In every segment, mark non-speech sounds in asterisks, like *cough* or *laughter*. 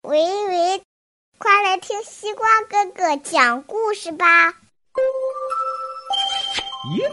喂喂，快来听西瓜哥哥讲故事吧！耶！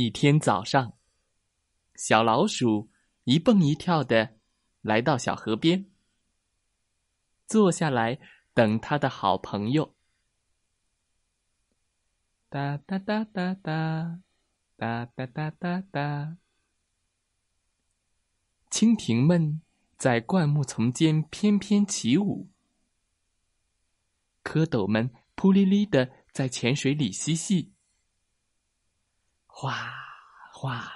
一天早上，小老鼠一蹦一跳的来到小河边，坐下来等他的好朋友。哒哒哒哒哒，哒哒哒哒哒。蜻蜓们在灌木丛间翩翩起舞，蝌蚪们扑哩哩的在浅水里嬉戏。哗哗，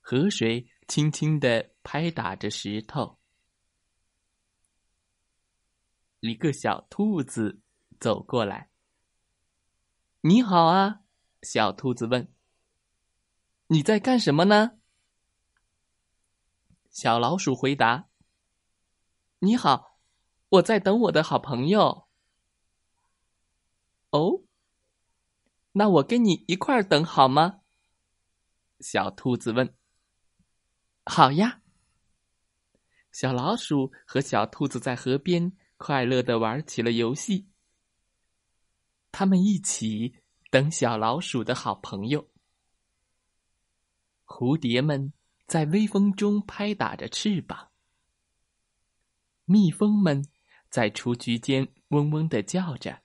河水轻轻的拍打着石头。一个小兔子走过来。“你好啊！”小兔子问。“你在干什么呢？”小老鼠回答。“你好，我在等我的好朋友。”哦。那我跟你一块儿等好吗？小兔子问。好呀。小老鼠和小兔子在河边快乐的玩起了游戏。他们一起等小老鼠的好朋友。蝴蝶们在微风中拍打着翅膀。蜜蜂们在雏菊间嗡嗡的叫着。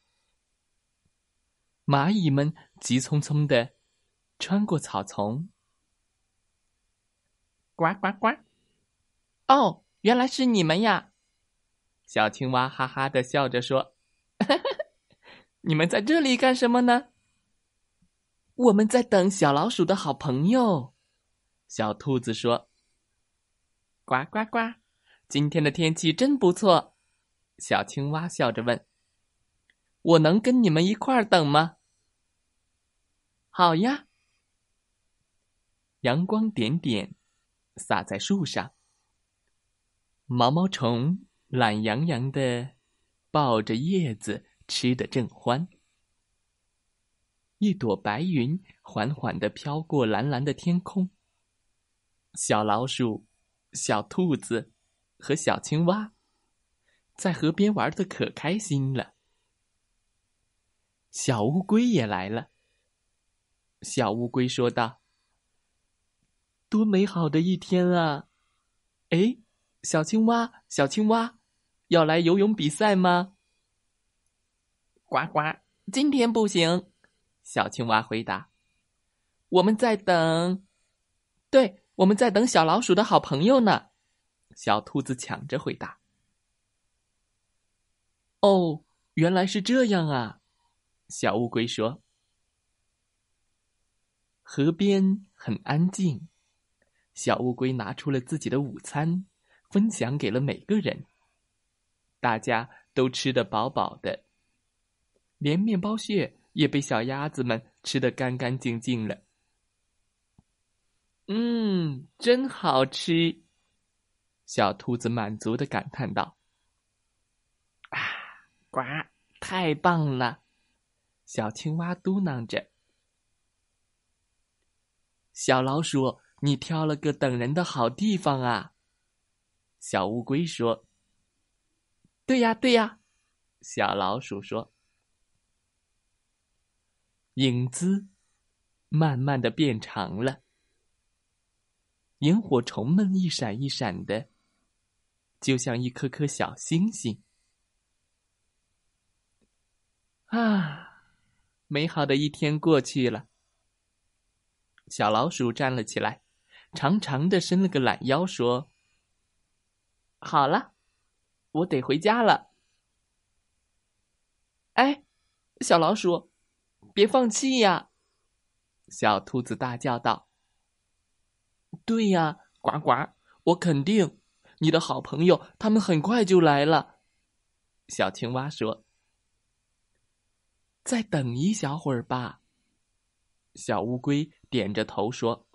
蚂蚁们急匆匆的穿过草丛，呱呱呱！哦，原来是你们呀！小青蛙哈哈的笑着说：“ *laughs* 你们在这里干什么呢？”我们在等小老鼠的好朋友。小兔子说：“呱呱呱！今天的天气真不错。”小青蛙笑着问：“我能跟你们一块儿等吗？”好呀！阳光点点洒在树上，毛毛虫懒洋洋的抱着叶子，吃的正欢。一朵白云缓缓的飘过蓝蓝的天空。小老鼠、小兔子和小青蛙在河边玩的可开心了。小乌龟也来了。小乌龟说道：“多美好的一天啊！哎，小青蛙，小青蛙，要来游泳比赛吗？”“呱呱，今天不行。”小青蛙回答。“我们在等，对，我们在等小老鼠的好朋友呢。”小兔子抢着回答。“哦，原来是这样啊！”小乌龟说。河边很安静，小乌龟拿出了自己的午餐，分享给了每个人。大家都吃得饱饱的，连面包屑也被小鸭子们吃得干干净净了。嗯，真好吃！小兔子满足的感叹道：“啊，呱，太棒了！”小青蛙嘟囔着。小老鼠，你挑了个等人的好地方啊！小乌龟说：“对呀，对呀。”小老鼠说：“影子慢慢的变长了，萤火虫们一闪一闪的，就像一颗颗小星星。啊，美好的一天过去了。小老鼠站了起来，长长的伸了个懒腰，说：“好了，我得回家了。”哎，小老鼠，别放弃呀！小兔子大叫道：“对呀，呱呱，我肯定，你的好朋友他们很快就来了。”小青蛙说：“再等一小会儿吧。”小乌龟点着头说：“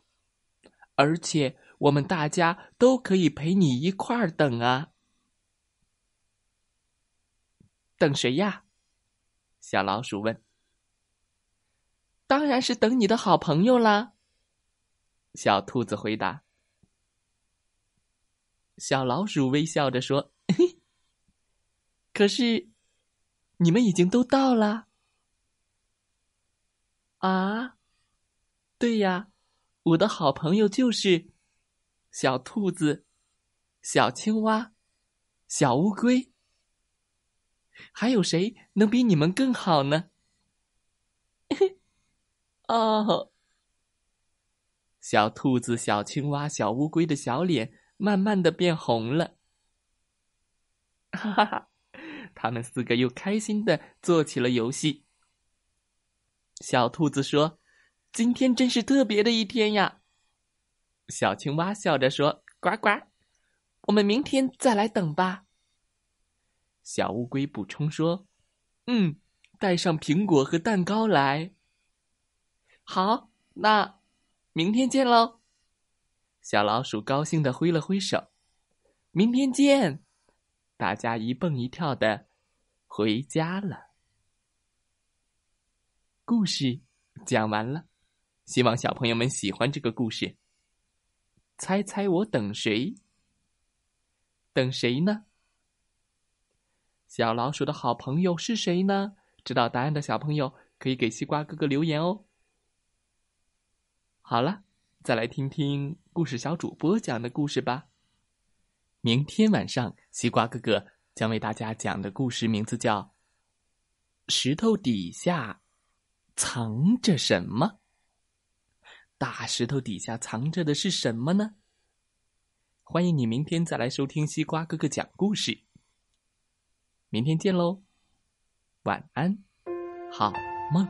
而且我们大家都可以陪你一块儿等啊。”等谁呀？小老鼠问。“当然是等你的好朋友啦。”小兔子回答。小老鼠微笑着说：“可是，你们已经都到了啊？”对呀，我的好朋友就是小兔子、小青蛙、小乌龟。还有谁能比你们更好呢？*laughs* 哦，小兔子、小青蛙、小乌龟的小脸慢慢的变红了。哈哈哈！他们四个又开心的做起了游戏。小兔子说。今天真是特别的一天呀！小青蛙笑着说：“呱呱，我们明天再来等吧。”小乌龟补充说：“嗯，带上苹果和蛋糕来。”好，那明天见喽！小老鼠高兴的挥了挥手：“明天见！”大家一蹦一跳的回家了。故事讲完了。希望小朋友们喜欢这个故事。猜猜我等谁？等谁呢？小老鼠的好朋友是谁呢？知道答案的小朋友可以给西瓜哥哥留言哦。好了，再来听听故事小主播讲的故事吧。明天晚上，西瓜哥哥将为大家讲的故事名字叫《石头底下藏着什么》。大石头底下藏着的是什么呢？欢迎你明天再来收听西瓜哥哥讲故事。明天见喽，晚安，好梦。